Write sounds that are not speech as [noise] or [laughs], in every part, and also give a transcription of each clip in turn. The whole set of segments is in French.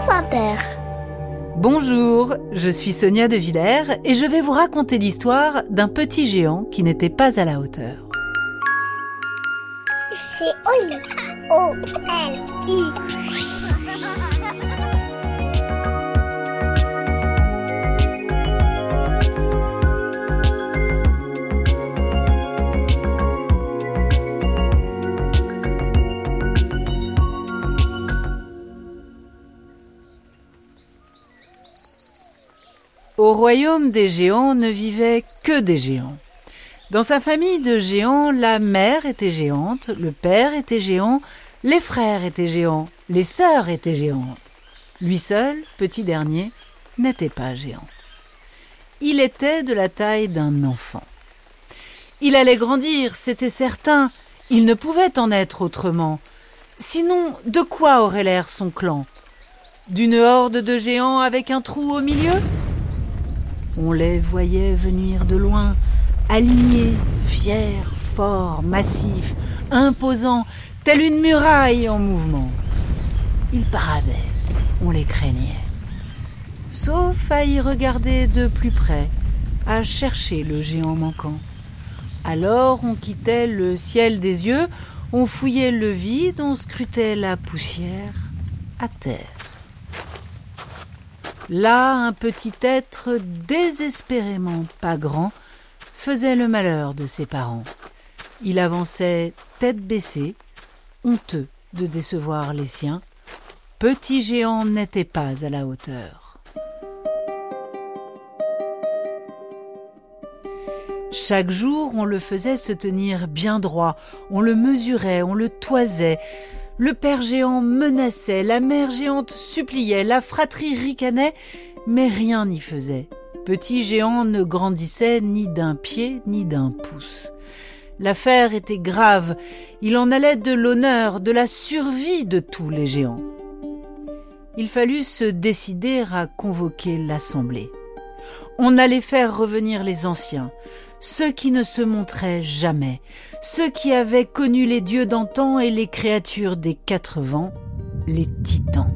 France Inter. Bonjour, je suis Sonia de Villers et je vais vous raconter l'histoire d'un petit géant qui n'était pas à la hauteur. C'est Oli. O-L-I. Au royaume des géants ne vivaient que des géants. Dans sa famille de géants, la mère était géante, le père était géant, les frères étaient géants, les sœurs étaient géantes. Lui seul, petit dernier, n'était pas géant. Il était de la taille d'un enfant. Il allait grandir, c'était certain, il ne pouvait en être autrement. Sinon, de quoi aurait l'air son clan? D'une horde de géants avec un trou au milieu? On les voyait venir de loin, alignés, fiers, forts, massifs, imposants, telle une muraille en mouvement. Ils paradaient, on les craignait. Sauf à y regarder de plus près, à chercher le géant manquant. Alors on quittait le ciel des yeux, on fouillait le vide, on scrutait la poussière à terre. Là, un petit être désespérément pas grand faisait le malheur de ses parents. Il avançait tête baissée, honteux de décevoir les siens. Petit géant n'était pas à la hauteur. Chaque jour, on le faisait se tenir bien droit, on le mesurait, on le toisait, le père géant menaçait, la mère géante suppliait, la fratrie ricanait, mais rien n'y faisait. Petit géant ne grandissait ni d'un pied ni d'un pouce. L'affaire était grave, il en allait de l'honneur, de la survie de tous les géants. Il fallut se décider à convoquer l'assemblée. On allait faire revenir les anciens, ceux qui ne se montraient jamais, ceux qui avaient connu les dieux d'antan et les créatures des quatre vents, les titans.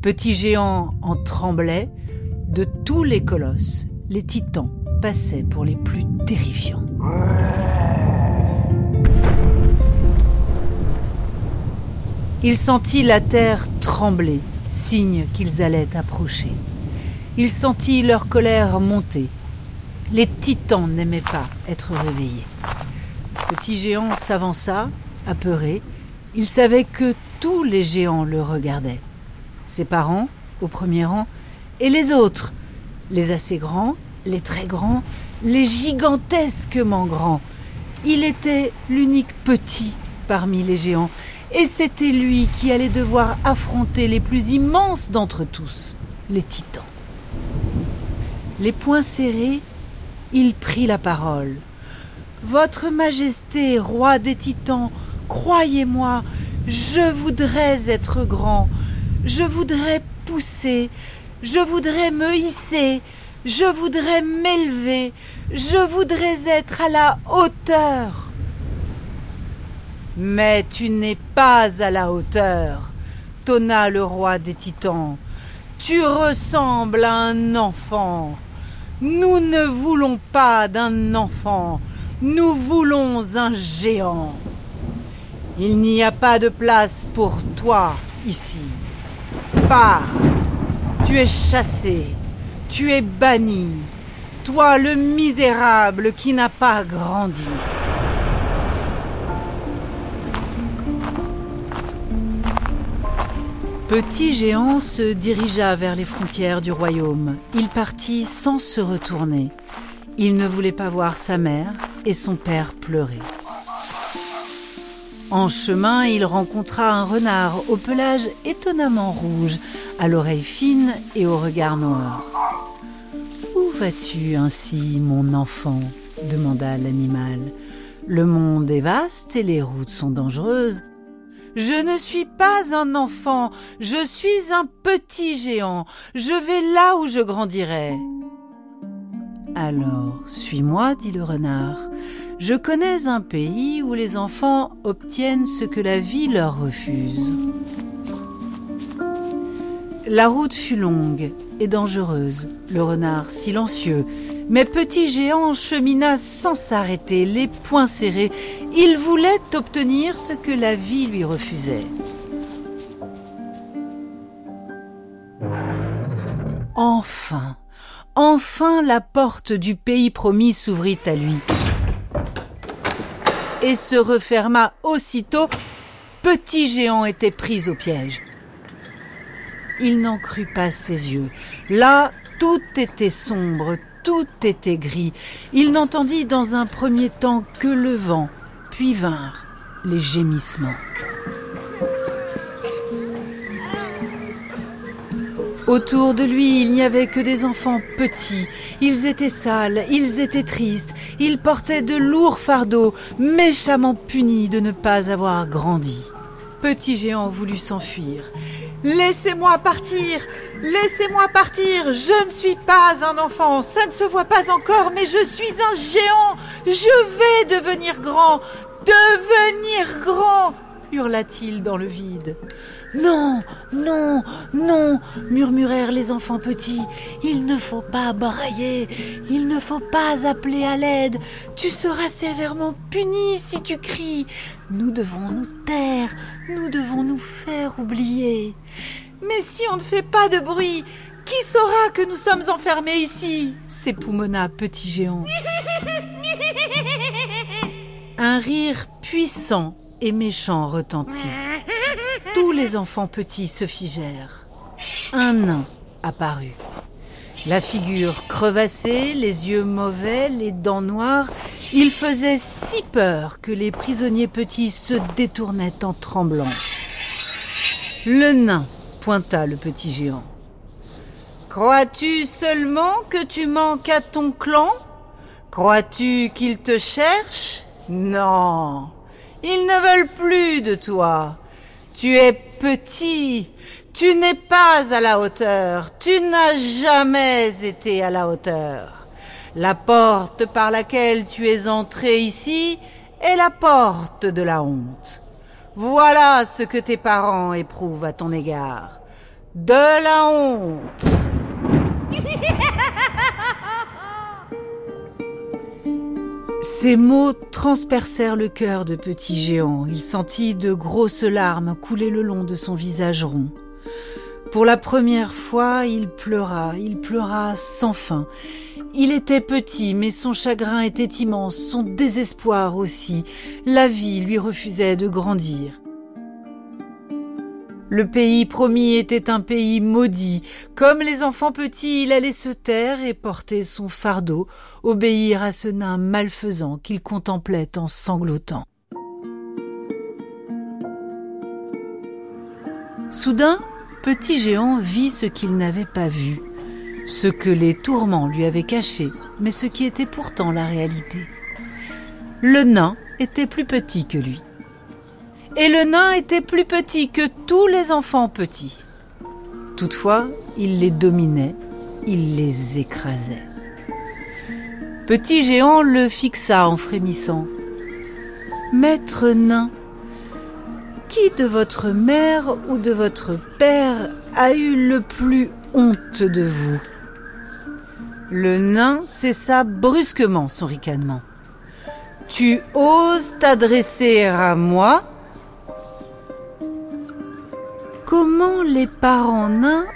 Petit géant en tremblait, de tous les colosses, les titans passaient pour les plus terrifiants. Il sentit la terre trembler, signe qu'ils allaient approcher. Il sentit leur colère monter. Les titans n'aimaient pas être réveillés. Petit géant s'avança, apeuré. Il savait que tous les géants le regardaient. Ses parents, au premier rang, et les autres, les assez grands, les très grands, les gigantesquement grands. Il était l'unique petit parmi les géants, et c'était lui qui allait devoir affronter les plus immenses d'entre tous, les titans. Les poings serrés, il prit la parole. Votre Majesté, roi des titans, croyez-moi, je voudrais être grand, je voudrais pousser, je voudrais me hisser, je voudrais m'élever, je voudrais être à la hauteur. Mais tu n'es pas à la hauteur, tonna le roi des titans. Tu ressembles à un enfant. Nous ne voulons pas d'un enfant, nous voulons un géant. Il n'y a pas de place pour toi ici. Pars, tu es chassé, tu es banni, toi le misérable qui n'a pas grandi. Petit géant se dirigea vers les frontières du royaume. Il partit sans se retourner. Il ne voulait pas voir sa mère et son père pleurer. En chemin, il rencontra un renard au pelage étonnamment rouge, à l'oreille fine et au regard noir. Où vas-tu ainsi, mon enfant? demanda l'animal. Le monde est vaste et les routes sont dangereuses. Je ne suis pas un enfant, je suis un petit géant. Je vais là où je grandirai. Alors, suis-moi, dit le renard. Je connais un pays où les enfants obtiennent ce que la vie leur refuse. La route fut longue et dangereuse, le renard silencieux, mais Petit Géant chemina sans s'arrêter, les poings serrés. Il voulait obtenir ce que la vie lui refusait. Enfin, enfin la porte du pays promis s'ouvrit à lui et se referma aussitôt. Petit Géant était pris au piège. Il n'en crut pas ses yeux. Là, tout était sombre, tout était gris. Il n'entendit dans un premier temps que le vent, puis vinrent les gémissements. Autour de lui, il n'y avait que des enfants petits. Ils étaient sales, ils étaient tristes, ils portaient de lourds fardeaux, méchamment punis de ne pas avoir grandi. Petit géant voulut s'enfuir. Laissez-moi partir. Laissez-moi partir. Je ne suis pas un enfant, ça ne se voit pas encore, mais je suis un géant. Je vais devenir grand. Devenir grand hurla-t-il dans le vide. Non, non, non, murmurèrent les enfants petits. Il ne faut pas brailler, il ne faut pas appeler à l'aide. Tu seras sévèrement puni si tu cries. Nous devons nous taire, nous devons nous faire oublier. Mais si on ne fait pas de bruit, qui saura que nous sommes enfermés ici? s'époumonna Petit Géant. [laughs] Un rire puissant et méchant retentit. Tous les enfants petits se figèrent. Un nain apparut. La figure crevassée, les yeux mauvais, les dents noires, il faisait si peur que les prisonniers petits se détournaient en tremblant. Le nain pointa le petit géant. Crois-tu seulement que tu manques à ton clan? Crois-tu qu'ils te cherchent Non. Ils ne veulent plus de toi. Tu es petit. Tu n'es pas à la hauteur. Tu n'as jamais été à la hauteur. La porte par laquelle tu es entré ici est la porte de la honte. Voilà ce que tes parents éprouvent à ton égard. De la honte. [laughs] Ces mots transpercèrent le cœur de Petit Géant. Il sentit de grosses larmes couler le long de son visage rond. Pour la première fois, il pleura, il pleura sans fin. Il était petit, mais son chagrin était immense, son désespoir aussi. La vie lui refusait de grandir. Le pays promis était un pays maudit. Comme les enfants petits, il allait se taire et porter son fardeau, obéir à ce nain malfaisant qu'il contemplait en sanglotant. Soudain, Petit Géant vit ce qu'il n'avait pas vu, ce que les tourments lui avaient caché, mais ce qui était pourtant la réalité. Le nain était plus petit que lui et le nain était plus petit que tous les enfants petits. Toutefois, il les dominait, il les écrasait. Petit géant le fixa en frémissant. Maître nain, qui de votre mère ou de votre père a eu le plus honte de vous? Le nain cessa brusquement son ricanement. Tu oses t'adresser à moi les parents nains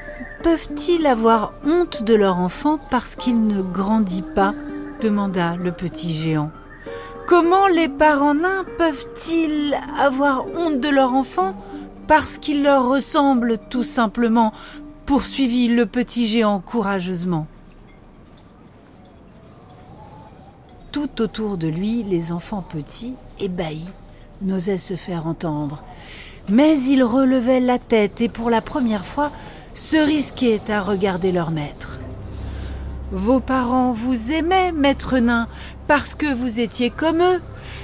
peuvent-ils avoir honte de leur enfant parce qu'il ne grandit pas demanda le petit géant. Comment les parents nains peuvent-ils avoir honte de leur enfant parce qu'il leur ressemble tout simplement? Poursuivit le petit géant courageusement. Tout autour de lui, les enfants petits, ébahis, n'osaient se faire entendre. Mais ils relevaient la tête et pour la première fois se risquaient à regarder leur maître. Vos parents vous aimaient, maître nain, parce que vous étiez comme eux.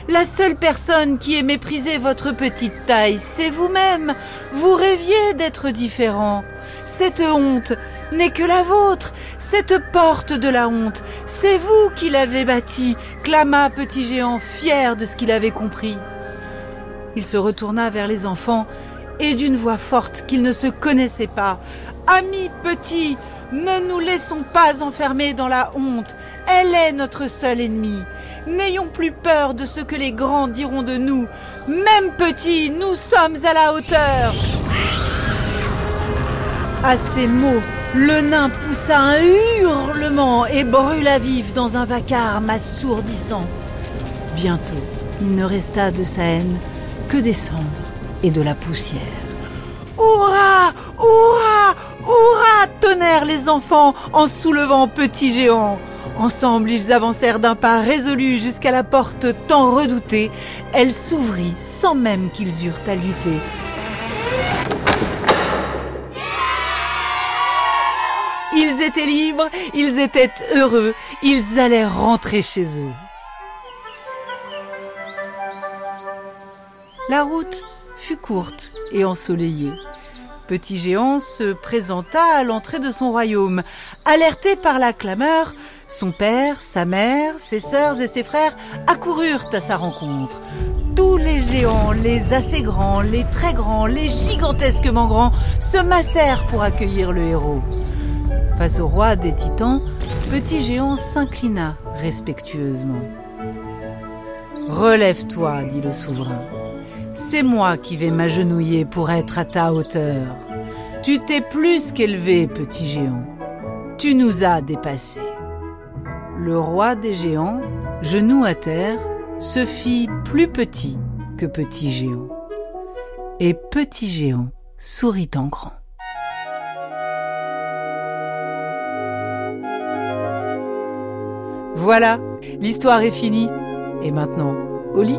La seule personne qui ait méprisé votre petite taille, c'est vous-même. Vous rêviez d'être différent. Cette honte n'est que la vôtre. Cette porte de la honte, c'est vous qui l'avez bâtie, clama Petit Géant, fier de ce qu'il avait compris. Il se retourna vers les enfants et d'une voix forte qu'ils ne se connaissaient pas. Amis petits, ne nous laissons pas enfermer dans la honte. Elle est notre seul ennemi. N'ayons plus peur de ce que les grands diront de nous. Même petits, nous sommes à la hauteur. À ces mots, le nain poussa un hurlement et brûla vif dans un vacarme assourdissant. Bientôt, il ne resta de sa haine que des cendres et de la poussière. Hurrah Hurrah Hurrah tonnèrent les enfants en soulevant Petit Géant. Ensemble, ils avancèrent d'un pas résolu jusqu'à la porte tant redoutée. Elle s'ouvrit sans même qu'ils eurent à lutter. Ils étaient libres, ils étaient heureux, ils allaient rentrer chez eux. La route fut courte et ensoleillée. Petit Géant se présenta à l'entrée de son royaume. Alerté par la clameur, son père, sa mère, ses sœurs et ses frères accoururent à sa rencontre. Tous les géants, les assez grands, les très grands, les gigantesquement grands, se massèrent pour accueillir le héros. Face au roi des titans, Petit Géant s'inclina respectueusement. Relève-toi, dit le souverain. C'est moi qui vais m'agenouiller pour être à ta hauteur. Tu t'es plus qu'élevé, petit géant. Tu nous as dépassés. Le roi des géants, genou à terre, se fit plus petit que petit géant. Et petit géant sourit en grand. Voilà, l'histoire est finie. Et maintenant, au lit